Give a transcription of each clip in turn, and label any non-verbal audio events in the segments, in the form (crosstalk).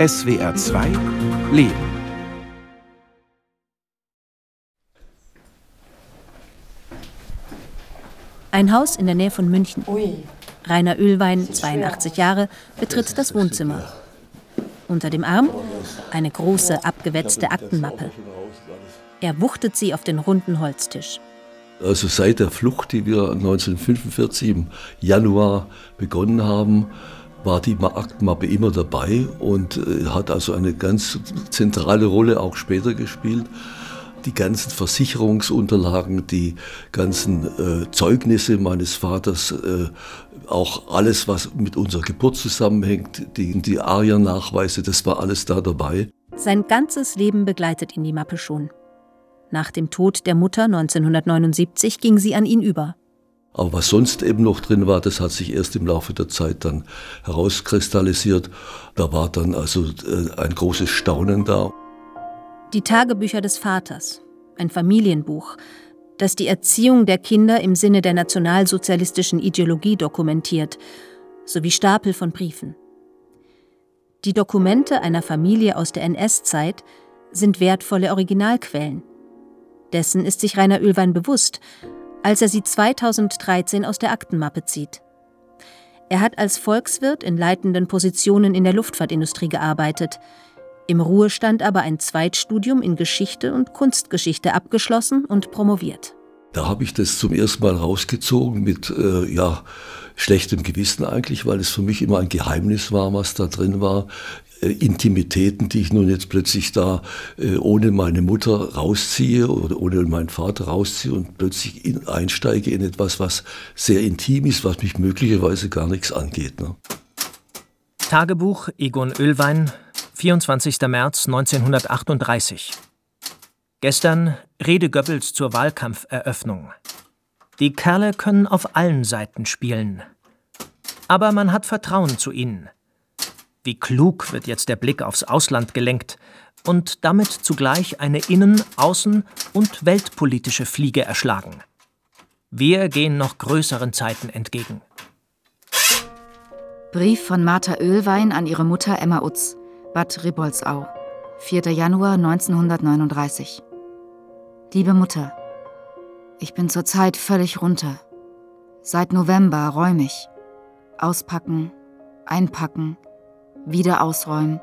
SWR 2 Leben. Ein Haus in der Nähe von München. Rainer Ölwein, 82 Jahre, betritt das Wohnzimmer. Unter dem Arm eine große, abgewetzte Aktenmappe. Er wuchtet sie auf den runden Holztisch. Also seit der Flucht, die wir 1945 im Januar begonnen haben, war die Aktenmappe immer dabei und äh, hat also eine ganz zentrale Rolle auch später gespielt. Die ganzen Versicherungsunterlagen, die ganzen äh, Zeugnisse meines Vaters, äh, auch alles, was mit unserer Geburt zusammenhängt, die, die ARIA-Nachweise, das war alles da dabei. Sein ganzes Leben begleitet ihn die Mappe schon. Nach dem Tod der Mutter 1979 ging sie an ihn über. Aber was sonst eben noch drin war, das hat sich erst im Laufe der Zeit dann herauskristallisiert. Da war dann also äh, ein großes Staunen da. Die Tagebücher des Vaters, ein Familienbuch, das die Erziehung der Kinder im Sinne der nationalsozialistischen Ideologie dokumentiert, sowie Stapel von Briefen. Die Dokumente einer Familie aus der NS-Zeit sind wertvolle Originalquellen. Dessen ist sich Rainer Ölwein bewusst, als er sie 2013 aus der Aktenmappe zieht. Er hat als Volkswirt in leitenden Positionen in der Luftfahrtindustrie gearbeitet, im Ruhestand aber ein Zweitstudium in Geschichte und Kunstgeschichte abgeschlossen und promoviert. Da habe ich das zum ersten Mal rausgezogen mit äh, ja, schlechtem Gewissen eigentlich, weil es für mich immer ein Geheimnis war, was da drin war. Äh, Intimitäten, die ich nun jetzt plötzlich da äh, ohne meine Mutter rausziehe oder ohne meinen Vater rausziehe und plötzlich in, einsteige in etwas, was sehr intim ist, was mich möglicherweise gar nichts angeht. Ne? Tagebuch Egon Ölwein, 24. März 1938. Gestern Rede Goebbels zur Wahlkampferöffnung. Die Kerle können auf allen Seiten spielen. Aber man hat Vertrauen zu ihnen. Wie klug wird jetzt der Blick aufs Ausland gelenkt und damit zugleich eine innen-, außen- und weltpolitische Fliege erschlagen. Wir gehen noch größeren Zeiten entgegen. Brief von Martha Ölwein an ihre Mutter Emma Utz, Bad Ribolzau, 4. Januar 1939. Liebe Mutter, ich bin zurzeit völlig runter. Seit November räumig. Auspacken, einpacken, wieder ausräumen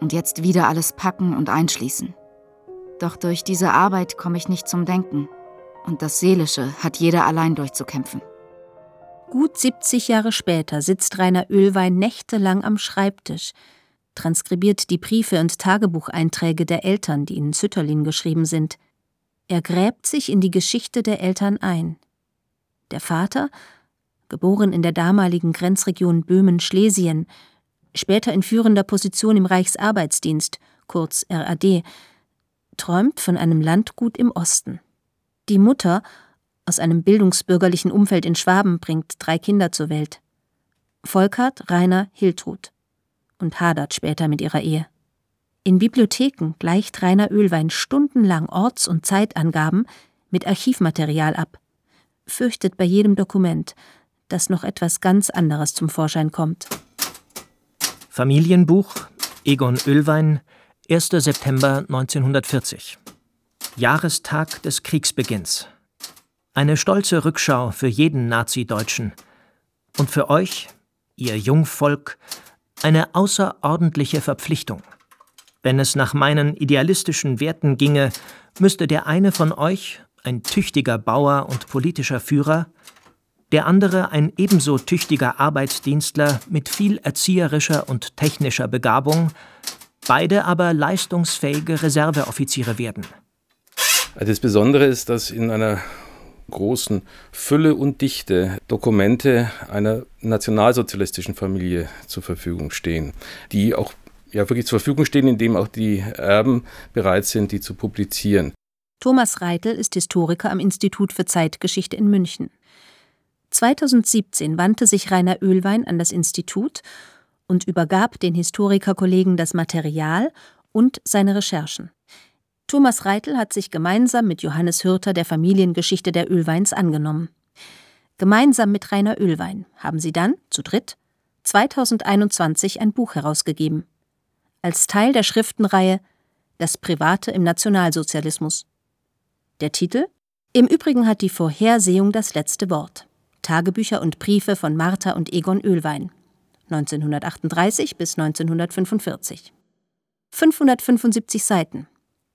und jetzt wieder alles packen und einschließen. Doch durch diese Arbeit komme ich nicht zum Denken und das Seelische hat jeder allein durchzukämpfen. Gut 70 Jahre später sitzt Rainer Ölwein nächtelang am Schreibtisch, transkribiert die Briefe und Tagebucheinträge der Eltern, die in Zütterlin geschrieben sind. Er gräbt sich in die Geschichte der Eltern ein. Der Vater, geboren in der damaligen Grenzregion Böhmen-Schlesien, später in führender Position im Reichsarbeitsdienst, kurz RAD, träumt von einem Landgut im Osten. Die Mutter, aus einem bildungsbürgerlichen Umfeld in Schwaben, bringt drei Kinder zur Welt. Volkert, Rainer, Hiltrud. Und hadert später mit ihrer Ehe. In Bibliotheken gleicht Rainer Ölwein stundenlang Orts- und Zeitangaben mit Archivmaterial ab, fürchtet bei jedem Dokument, dass noch etwas ganz anderes zum Vorschein kommt. Familienbuch Egon Ölwein, 1. September 1940. Jahrestag des Kriegsbeginns. Eine stolze Rückschau für jeden Nazi-Deutschen. Und für euch, ihr Jungvolk, eine außerordentliche Verpflichtung. Wenn es nach meinen idealistischen Werten ginge, müsste der eine von euch, ein tüchtiger Bauer und politischer Führer, der andere ein ebenso tüchtiger Arbeitsdienstler mit viel erzieherischer und technischer Begabung, beide aber leistungsfähige Reserveoffiziere werden. Also das Besondere ist, dass in einer großen Fülle und Dichte Dokumente einer nationalsozialistischen Familie zur Verfügung stehen, die auch ja, wirklich zur Verfügung stehen, indem auch die Erben bereit sind, die zu publizieren. Thomas Reitel ist Historiker am Institut für Zeitgeschichte in München. 2017 wandte sich Rainer Ölwein an das Institut und übergab den Historikerkollegen das Material und seine Recherchen. Thomas Reitel hat sich gemeinsam mit Johannes Hürter der Familiengeschichte der Ölweins angenommen. Gemeinsam mit Rainer Ölwein haben sie dann, zu dritt, 2021 ein Buch herausgegeben. als Teil der Schriftenreihe Das Private im Nationalsozialismus. Der Titel Im Übrigen hat die Vorhersehung das letzte Wort. Tagebücher und Briefe von Martha und Egon Ölwein 1938 bis 1945. 575 Seiten,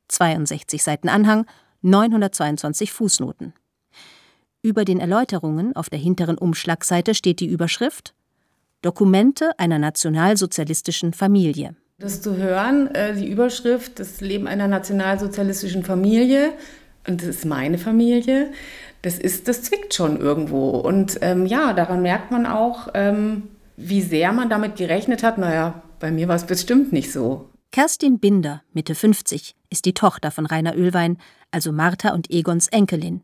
62 Seiten Anhang, 922 Fußnoten. Über den Erläuterungen auf der hinteren Umschlagseite steht die Überschrift Dokumente einer nationalsozialistischen Familie. Das zu hören, äh, die Überschrift Das Leben einer nationalsozialistischen Familie, und das ist meine Familie, das ist, das zwickt schon irgendwo. Und ähm, ja, daran merkt man auch, ähm, wie sehr man damit gerechnet hat. Naja, bei mir war es bestimmt nicht so. Kerstin Binder, Mitte 50, ist die Tochter von Rainer Ölwein, also Martha und Egons Enkelin.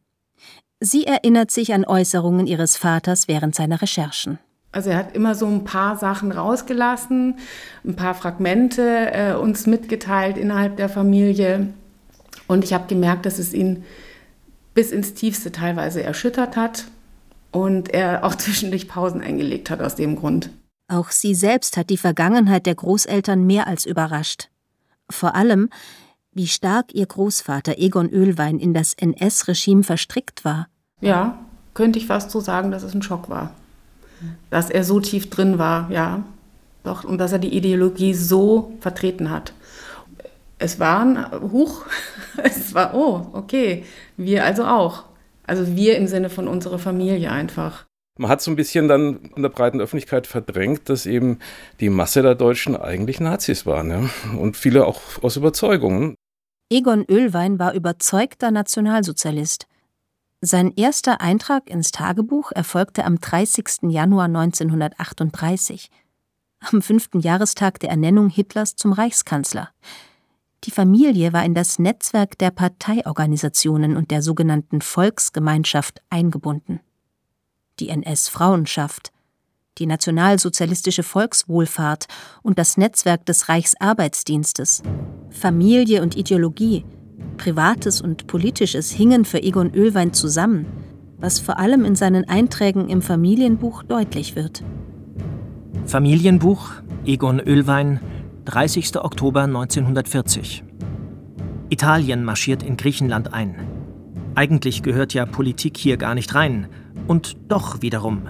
Sie erinnert sich an Äußerungen ihres Vaters während seiner Recherchen. Also er hat immer so ein paar Sachen rausgelassen, ein paar Fragmente äh, uns mitgeteilt innerhalb der Familie. Und ich habe gemerkt, dass es ihn bis ins Tiefste teilweise erschüttert hat und er auch (laughs) zwischendurch Pausen eingelegt hat aus dem Grund. Auch sie selbst hat die Vergangenheit der Großeltern mehr als überrascht. Vor allem, wie stark ihr Großvater Egon Ölwein in das NS-Regime verstrickt war. Ja, könnte ich fast so sagen, dass es ein Schock war. Dass er so tief drin war, ja. Doch, und dass er die Ideologie so vertreten hat. Es war ein Huch, (laughs) es war, oh, okay, wir also auch. Also wir im Sinne von unserer Familie einfach. Man hat so ein bisschen dann in der breiten Öffentlichkeit verdrängt, dass eben die Masse der Deutschen eigentlich Nazis waren. Ja? Und viele auch aus Überzeugungen. Egon Ölwein war überzeugter Nationalsozialist. Sein erster Eintrag ins Tagebuch erfolgte am 30. Januar 1938, am fünften Jahrestag der Ernennung Hitlers zum Reichskanzler. Die Familie war in das Netzwerk der Parteiorganisationen und der sogenannten Volksgemeinschaft eingebunden. Die NS-Frauenschaft, die Nationalsozialistische Volkswohlfahrt und das Netzwerk des Reichsarbeitsdienstes. Familie und Ideologie, Privates und Politisches hingen für Egon Ölwein zusammen, was vor allem in seinen Einträgen im Familienbuch deutlich wird. Familienbuch Egon Ölwein 30. Oktober 1940. Italien marschiert in Griechenland ein. Eigentlich gehört ja Politik hier gar nicht rein. Und doch wiederum.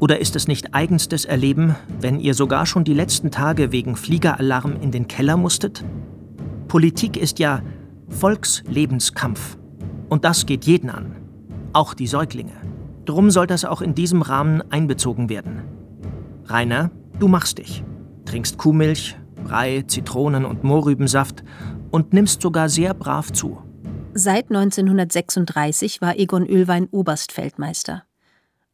Oder ist es nicht eigenstes Erleben, wenn ihr sogar schon die letzten Tage wegen Fliegeralarm in den Keller musstet? Politik ist ja Volkslebenskampf. Und das geht jeden an. Auch die Säuglinge. Drum soll das auch in diesem Rahmen einbezogen werden. Rainer, du machst dich. Trinkst Kuhmilch, Brei, Zitronen- und Mohrrübensaft und nimmst sogar sehr brav zu. Seit 1936 war Egon Ölwein Oberstfeldmeister.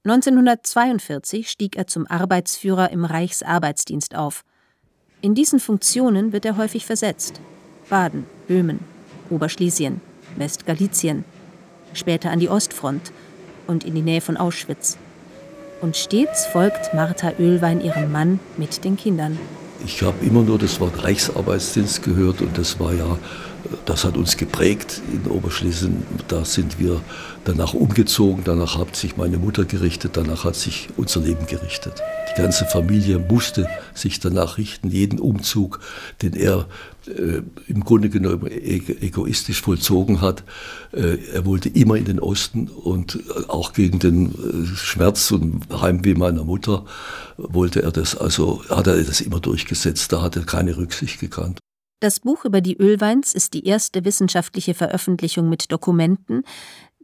1942 stieg er zum Arbeitsführer im Reichsarbeitsdienst auf. In diesen Funktionen wird er häufig versetzt. Baden, Böhmen, Oberschlesien, Westgalizien, später an die Ostfront und in die Nähe von Auschwitz. Und stets folgt Martha Ölwein ihrem Mann mit den Kindern. Ich habe immer nur das Wort Reichsarbeitsdienst gehört und das war ja, das hat uns geprägt in Oberschlesien. Da sind wir danach umgezogen, danach hat sich meine Mutter gerichtet, danach hat sich unser Leben gerichtet. Die ganze Familie musste sich danach richten, jeden Umzug, den er äh, im Grunde genommen egoistisch vollzogen hat. Äh, er wollte immer in den Osten und äh, auch gegen den äh, Schmerz und Heimweh meiner Mutter wollte er das, also hat er das immer durchgesetzt, da hat er keine Rücksicht gekannt. Das Buch über die Ölweins ist die erste wissenschaftliche Veröffentlichung mit Dokumenten,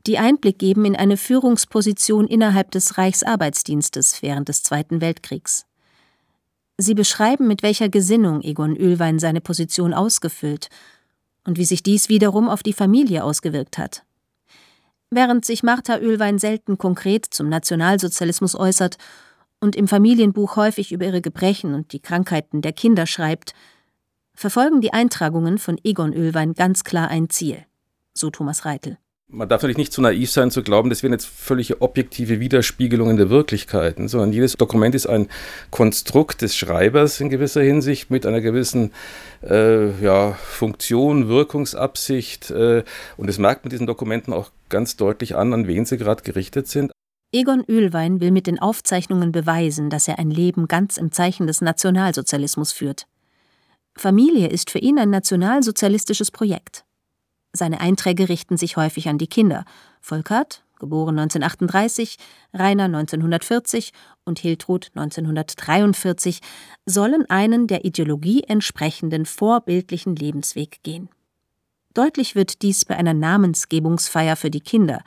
die Einblick geben in eine Führungsposition innerhalb des Reichsarbeitsdienstes während des Zweiten Weltkriegs. Sie beschreiben, mit welcher Gesinnung Egon Ölwein seine Position ausgefüllt und wie sich dies wiederum auf die Familie ausgewirkt hat. Während sich Martha Ölwein selten konkret zum Nationalsozialismus äußert und im Familienbuch häufig über ihre Gebrechen und die Krankheiten der Kinder schreibt, verfolgen die Eintragungen von Egon Ölwein ganz klar ein Ziel, so Thomas Reitel man darf natürlich nicht zu naiv sein, zu glauben, das wären jetzt völlig objektive Widerspiegelungen der Wirklichkeiten, sondern jedes Dokument ist ein Konstrukt des Schreibers in gewisser Hinsicht mit einer gewissen äh, ja, Funktion, Wirkungsabsicht. Äh, und das merkt man diesen Dokumenten auch ganz deutlich an, an wen sie gerade gerichtet sind. Egon Ölwein will mit den Aufzeichnungen beweisen, dass er ein Leben ganz im Zeichen des Nationalsozialismus führt. Familie ist für ihn ein nationalsozialistisches Projekt. Seine Einträge richten sich häufig an die Kinder. Volkert, geboren 1938, Rainer 1940 und Hiltrud 1943, sollen einen der Ideologie entsprechenden vorbildlichen Lebensweg gehen. Deutlich wird dies bei einer Namensgebungsfeier für die Kinder,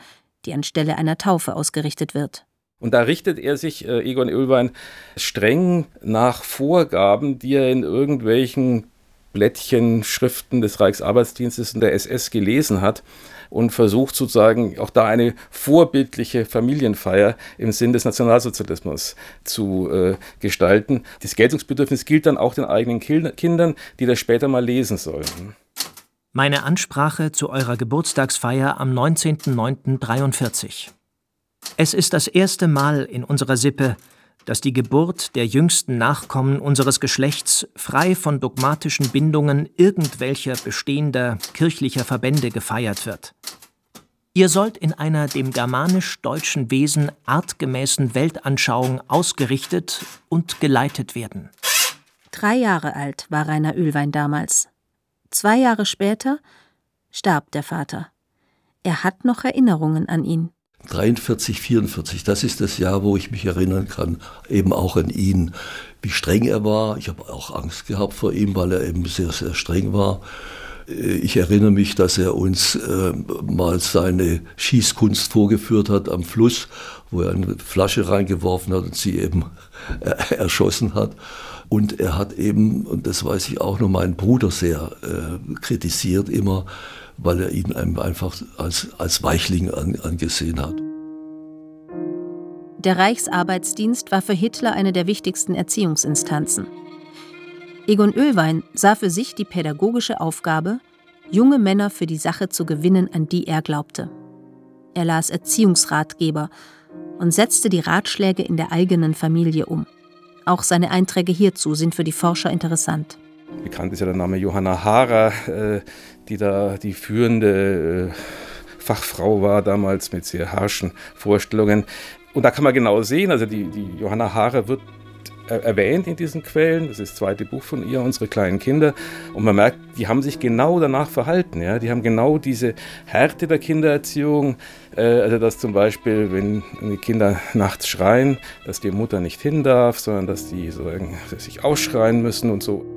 die anstelle einer Taufe ausgerichtet wird. Und da richtet er sich, äh, Egon Ölwein, streng nach Vorgaben, die er in irgendwelchen Blättchen, Schriften des Reichsarbeitsdienstes und der SS gelesen hat und versucht sozusagen auch da eine vorbildliche Familienfeier im Sinn des Nationalsozialismus zu äh, gestalten. Das Geltungsbedürfnis gilt dann auch den eigenen Kindern, die das später mal lesen sollen. Meine Ansprache zu eurer Geburtstagsfeier am 19.09.43. Es ist das erste Mal in unserer Sippe, dass die Geburt der jüngsten Nachkommen unseres Geschlechts frei von dogmatischen Bindungen irgendwelcher bestehender kirchlicher Verbände gefeiert wird. Ihr sollt in einer dem germanisch-deutschen Wesen artgemäßen Weltanschauung ausgerichtet und geleitet werden. Drei Jahre alt war Rainer Ölwein damals. Zwei Jahre später starb der Vater. Er hat noch Erinnerungen an ihn. 43, 44, das ist das Jahr, wo ich mich erinnern kann, eben auch an ihn, wie streng er war. Ich habe auch Angst gehabt vor ihm, weil er eben sehr, sehr streng war. Ich erinnere mich, dass er uns äh, mal seine Schießkunst vorgeführt hat am Fluss, wo er eine Flasche reingeworfen hat und sie eben äh, (laughs) erschossen hat. Und er hat eben, und das weiß ich auch noch, meinen Bruder sehr äh, kritisiert immer, weil er ihn einfach als, als Weichling an, angesehen hat. Der Reichsarbeitsdienst war für Hitler eine der wichtigsten Erziehungsinstanzen. Egon Oehlwein sah für sich die pädagogische Aufgabe, junge Männer für die Sache zu gewinnen, an die er glaubte. Er las Erziehungsratgeber und setzte die Ratschläge in der eigenen Familie um. Auch seine Einträge hierzu sind für die Forscher interessant. Bekannt ist ja der Name Johanna Haarer, äh, die da die führende äh, Fachfrau war damals mit sehr harschen Vorstellungen. Und da kann man genau sehen, also die, die Johanna Haarer wird erwähnt in diesen Quellen. Das ist das zweite Buch von ihr, Unsere kleinen Kinder. Und man merkt, die haben sich genau danach verhalten. Ja? Die haben genau diese Härte der Kindererziehung. Äh, also, dass zum Beispiel, wenn die Kinder nachts schreien, dass die Mutter nicht hin darf, sondern dass die so, sich ausschreien müssen und so.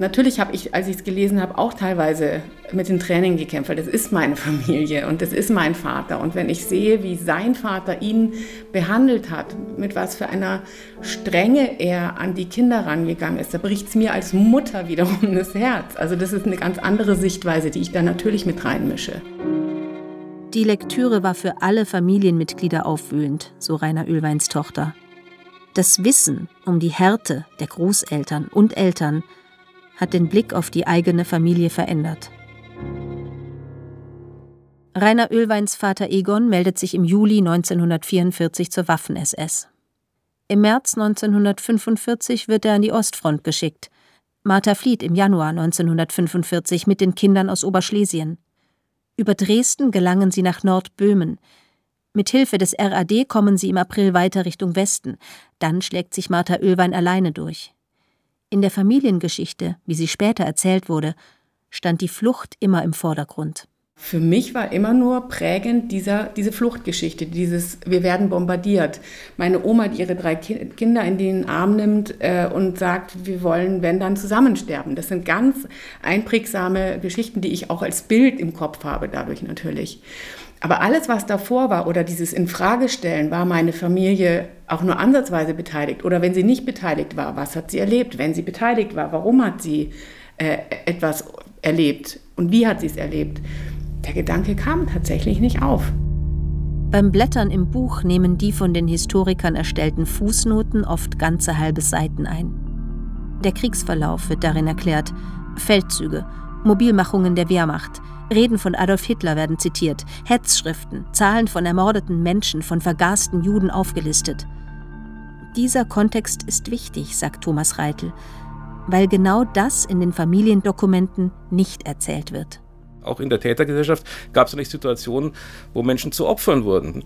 Natürlich habe ich, als ich es gelesen habe, auch teilweise mit den Tränen gekämpft, weil das ist meine Familie und das ist mein Vater. Und wenn ich sehe, wie sein Vater ihn behandelt hat, mit was für einer Strenge er an die Kinder rangegangen ist, da bricht es mir als Mutter wiederum (laughs) das Herz. Also das ist eine ganz andere Sichtweise, die ich da natürlich mit reinmische. Die Lektüre war für alle Familienmitglieder aufwühlend, so Rainer Ölweins Tochter. Das Wissen um die Härte der Großeltern und Eltern hat den Blick auf die eigene Familie verändert. Rainer Ölweins Vater Egon meldet sich im Juli 1944 zur Waffen-SS. Im März 1945 wird er an die Ostfront geschickt. Martha flieht im Januar 1945 mit den Kindern aus Oberschlesien. Über Dresden gelangen sie nach Nordböhmen. Mit Hilfe des RAD kommen sie im April weiter Richtung Westen. Dann schlägt sich Martha Ölwein alleine durch. In der Familiengeschichte, wie sie später erzählt wurde, stand die Flucht immer im Vordergrund. Für mich war immer nur prägend dieser, diese Fluchtgeschichte, dieses Wir werden bombardiert. Meine Oma, die ihre drei Kinder in den Arm nimmt äh, und sagt, wir wollen, wenn dann, zusammensterben. Das sind ganz einprägsame Geschichten, die ich auch als Bild im Kopf habe, dadurch natürlich. Aber alles, was davor war oder dieses Infragestellen, war meine Familie auch nur ansatzweise beteiligt? Oder wenn sie nicht beteiligt war, was hat sie erlebt? Wenn sie beteiligt war, warum hat sie äh, etwas erlebt? Und wie hat sie es erlebt? Der Gedanke kam tatsächlich nicht auf. Beim Blättern im Buch nehmen die von den Historikern erstellten Fußnoten oft ganze halbe Seiten ein. Der Kriegsverlauf wird darin erklärt, Feldzüge, Mobilmachungen der Wehrmacht, Reden von Adolf Hitler werden zitiert, Hetzschriften, Zahlen von ermordeten Menschen, von vergasten Juden aufgelistet. Dieser Kontext ist wichtig, sagt Thomas Reitel, weil genau das in den Familiendokumenten nicht erzählt wird. auch in der Tätergesellschaft gab es nicht Situationen, wo Menschen zu Opfern wurden.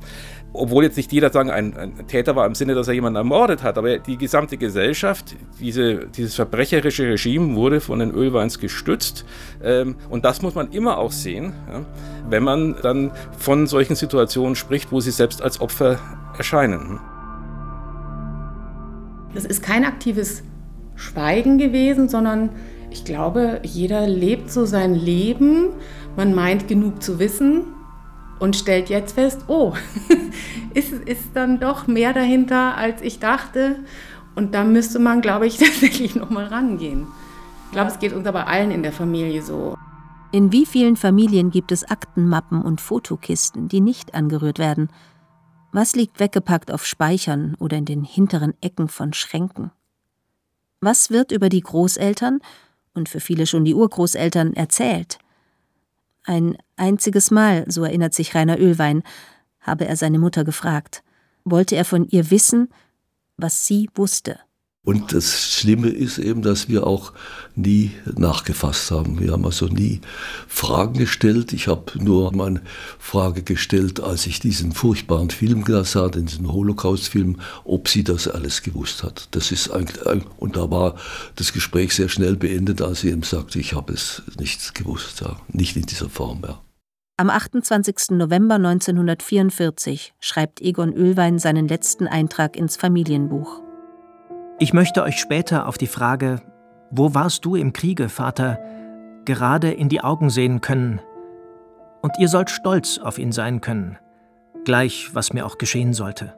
Obwohl jetzt nicht jeder sagen, ein, ein, Täter war im Sinne, dass er jemanden ermordet hat, aber die gesamte Gesellschaft, diese, dieses verbrecherische Regime wurde von den Ölweins gestützt. Ähm, und das muss man immer auch sehen, ja, wenn man dann von solchen Situationen spricht, wo sie selbst als Opfer erscheinen. Das ist kein aktives Schweigen gewesen, sondern ich glaube, jeder lebt so sein Leben. Man meint genug zu wissen und stellt jetzt fest, oh, (laughs) ist, ist dann doch mehr dahinter, als ich dachte. Und da müsste man, glaube ich, (laughs) tatsächlich nochmal rangehen. Ich glaube, es geht uns aber allen in der Familie so. In wie vielen Familien gibt es Aktenmappen und Fotokisten, die nicht angerührt werden? Was liegt weggepackt auf Speichern oder in den hinteren Ecken von Schränken? Was wird über die Großeltern und für viele schon die Urgroßeltern erzählt? Ein einziges Mal, so erinnert sich Rainer Ölwein, habe er seine Mutter gefragt. Wollte er von ihr wissen, was sie wusste. Und das Schlimme ist eben, dass wir auch nie nachgefasst haben. Wir haben also nie Fragen gestellt. Ich habe nur meine Frage gestellt, als ich diesen furchtbaren Film sah, diesen Holocaust-Film, ob sie das alles gewusst hat. Das ist eigentlich, und da war das Gespräch sehr schnell beendet, als sie ihm sagte, ich habe es nicht gewusst, ja. nicht in dieser Form. Ja. Am 28. November 1944 schreibt Egon Ölwein seinen letzten Eintrag ins Familienbuch. Ich möchte euch später auf die Frage, wo warst du im Kriege, Vater, gerade in die Augen sehen können. Und ihr sollt stolz auf ihn sein können, gleich was mir auch geschehen sollte.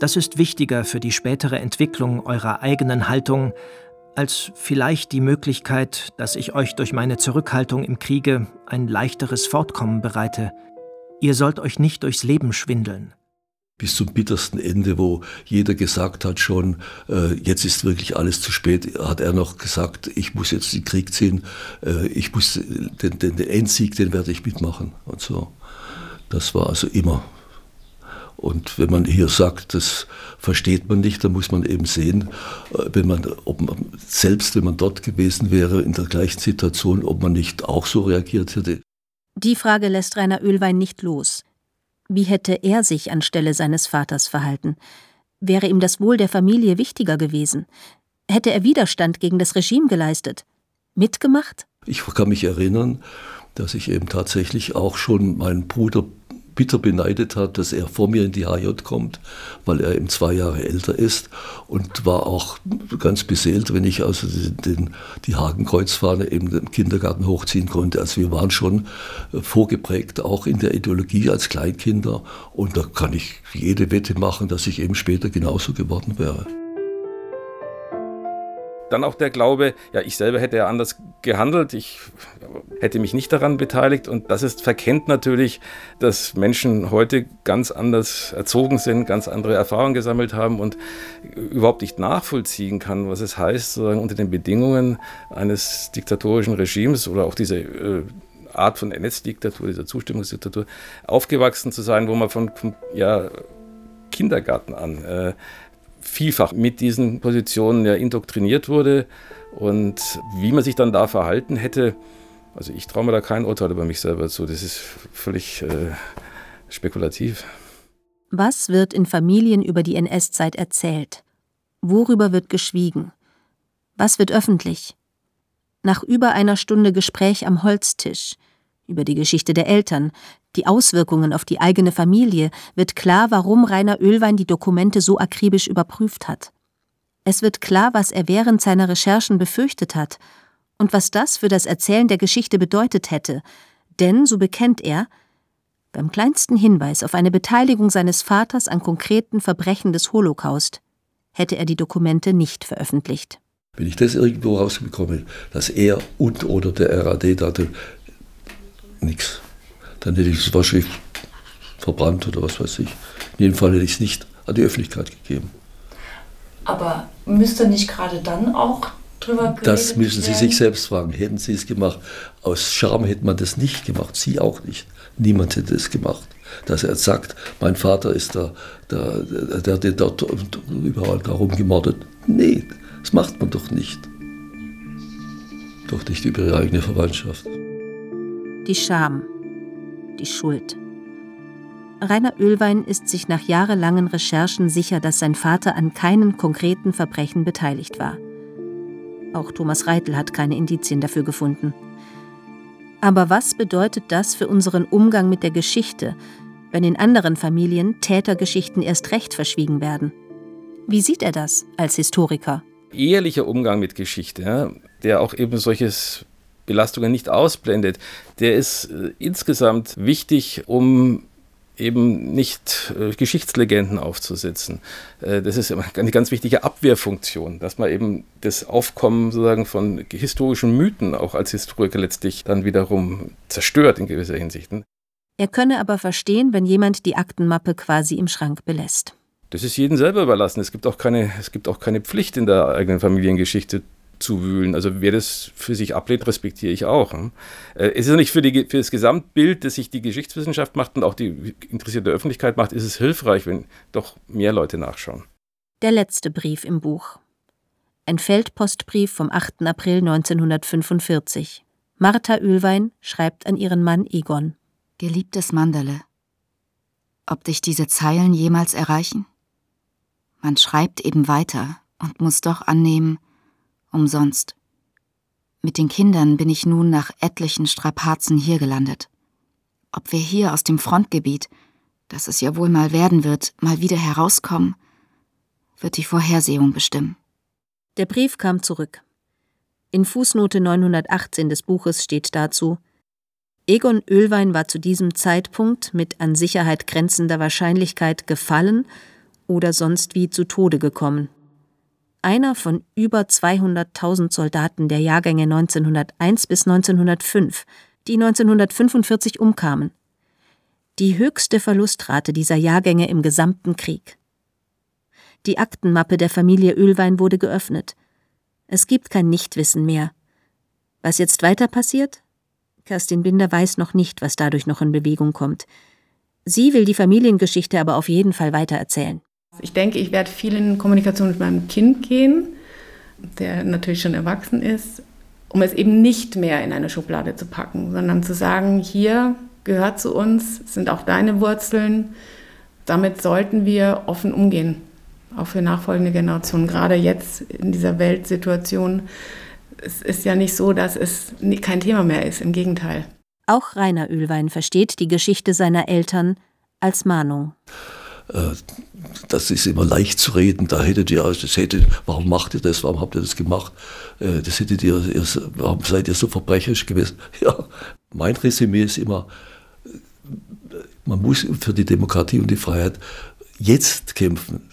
Das ist wichtiger für die spätere Entwicklung eurer eigenen Haltung, als vielleicht die Möglichkeit, dass ich euch durch meine Zurückhaltung im Kriege ein leichteres Fortkommen bereite. Ihr sollt euch nicht durchs Leben schwindeln bis zum bittersten Ende, wo jeder gesagt hat schon, äh, jetzt ist wirklich alles zu spät, hat er noch gesagt, ich muss jetzt den Krieg ziehen, äh, ich muss den, den, den Endsieg, den werde ich mitmachen und so. Das war also immer. Und wenn man hier sagt, das versteht man nicht, dann muss man eben sehen, äh, wenn man, ob man, selbst wenn man dort gewesen wäre, in der gleichen Situation, ob man nicht auch so reagiert hätte. Die Frage lässt Rainer Ölwein nicht los. Wie hätte er sich anstelle seines Vaters verhalten? Wäre ihm das Wohl der Familie wichtiger gewesen? Hätte er Widerstand gegen das Regime geleistet? Mitgemacht? Ich kann mich erinnern, dass ich eben tatsächlich auch schon meinen Bruder bitter beneidet hat, dass er vor mir in die HJ kommt, weil er eben zwei Jahre älter ist und war auch ganz beseelt, wenn ich also den, den, die Hakenkreuzfahne eben im Kindergarten hochziehen konnte. Also wir waren schon äh, vorgeprägt, auch in der Ideologie als Kleinkinder und da kann ich jede Wette machen, dass ich eben später genauso geworden wäre dann auch der Glaube, ja, ich selber hätte ja anders gehandelt, ich hätte mich nicht daran beteiligt. Und das ist verkennt natürlich, dass Menschen heute ganz anders erzogen sind, ganz andere Erfahrungen gesammelt haben und überhaupt nicht nachvollziehen kann, was es heißt, sozusagen unter den Bedingungen eines diktatorischen Regimes oder auch dieser äh, Art von NS-Diktatur, dieser Zustimmungsdiktatur, aufgewachsen zu sein, wo man von, ja, Kindergarten an äh, vielfach mit diesen Positionen ja indoktriniert wurde und wie man sich dann da verhalten hätte. Also ich traue mir da kein Urteil über mich selber zu. Das ist völlig äh, spekulativ. Was wird in Familien über die NS-Zeit erzählt? Worüber wird geschwiegen? Was wird öffentlich? Nach über einer Stunde Gespräch am Holztisch über die Geschichte der Eltern, die Auswirkungen auf die eigene Familie, wird klar, warum Rainer Ölwein die Dokumente so akribisch überprüft hat. Es wird klar, was er während seiner Recherchen befürchtet hat und was das für das Erzählen der Geschichte bedeutet hätte, denn, so bekennt er, beim kleinsten Hinweis auf eine Beteiligung seines Vaters an konkreten Verbrechen des Holocaust hätte er die Dokumente nicht veröffentlicht. Wenn ich das irgendwo rausbekomme, dass er und oder der RAD dachte, nichts dann hätte ich es wahrscheinlich verbrannt oder was weiß ich. In jedem Fall hätte ich es nicht an die Öffentlichkeit gegeben. Aber müsste nicht gerade dann auch drüber Das müssen Sie sich selbst fragen. Hätten Sie es gemacht? Aus Scham hätte man das nicht gemacht. Sie auch nicht. Niemand hätte es gemacht. Dass er sagt, mein Vater ist der, der, der, der dort überall darum gemordet. Nee, das macht man doch nicht. Doch nicht über ihre eigene Verwandtschaft. Die Scham, die Schuld. Rainer Ölwein ist sich nach jahrelangen Recherchen sicher, dass sein Vater an keinen konkreten Verbrechen beteiligt war. Auch Thomas Reitel hat keine Indizien dafür gefunden. Aber was bedeutet das für unseren Umgang mit der Geschichte, wenn in anderen Familien Tätergeschichten erst recht verschwiegen werden? Wie sieht er das als Historiker? Ehrlicher Umgang mit Geschichte, der auch eben solches Belastungen nicht ausblendet, der ist äh, insgesamt wichtig, um eben nicht äh, Geschichtslegenden aufzusetzen. Äh, das ist eine ganz wichtige Abwehrfunktion, dass man eben das Aufkommen sozusagen von historischen Mythen auch als Historiker letztlich dann wiederum zerstört in gewisser Hinsicht. Er könne aber verstehen, wenn jemand die Aktenmappe quasi im Schrank belässt. Das ist jedem selber überlassen. Es gibt auch keine, es gibt auch keine Pflicht in der eigenen Familiengeschichte zu wühlen. Also wer das für sich ablehnt, respektiere ich auch. Hm? Äh, es ist ja nicht für, die, für das Gesamtbild, das sich die Geschichtswissenschaft macht und auch die interessierte Öffentlichkeit macht, ist es hilfreich, wenn doch mehr Leute nachschauen. Der letzte Brief im Buch. Ein Feldpostbrief vom 8. April 1945. Martha Ölwein schreibt an ihren Mann Egon. Geliebtes Mandele, ob dich diese Zeilen jemals erreichen? Man schreibt eben weiter und muss doch annehmen, umsonst. Mit den Kindern bin ich nun nach etlichen Strapazen hier gelandet. Ob wir hier aus dem Frontgebiet, das es ja wohl mal werden wird, mal wieder herauskommen, wird die Vorhersehung bestimmen. Der Brief kam zurück. In Fußnote 918 des Buches steht dazu, Egon Ölwein war zu diesem Zeitpunkt mit an Sicherheit grenzender Wahrscheinlichkeit gefallen oder sonst wie zu Tode gekommen einer von über 200.000 Soldaten der Jahrgänge 1901 bis 1905, die 1945 umkamen. Die höchste Verlustrate dieser Jahrgänge im gesamten Krieg. Die Aktenmappe der Familie Ölwein wurde geöffnet. Es gibt kein Nichtwissen mehr. Was jetzt weiter passiert? Kerstin Binder weiß noch nicht, was dadurch noch in Bewegung kommt. Sie will die Familiengeschichte aber auf jeden Fall weitererzählen. Ich denke, ich werde viel in Kommunikation mit meinem Kind gehen, der natürlich schon erwachsen ist, um es eben nicht mehr in eine Schublade zu packen, sondern zu sagen, hier gehört zu uns, sind auch deine Wurzeln. Damit sollten wir offen umgehen, auch für nachfolgende Generationen, gerade jetzt in dieser Weltsituation. Es ist ja nicht so, dass es kein Thema mehr ist, im Gegenteil. Auch Rainer Ölwein versteht die Geschichte seiner Eltern als Mahnung. Äh, das ist immer leicht zu reden, da hättet ihr, das hättet, warum macht ihr das, warum habt ihr das gemacht, äh, das hättet ihr, warum seid ihr so verbrecherisch gewesen? (laughs) Ja, mein Resümee ist immer, man muss für die Demokratie und die Freiheit jetzt kämpfen.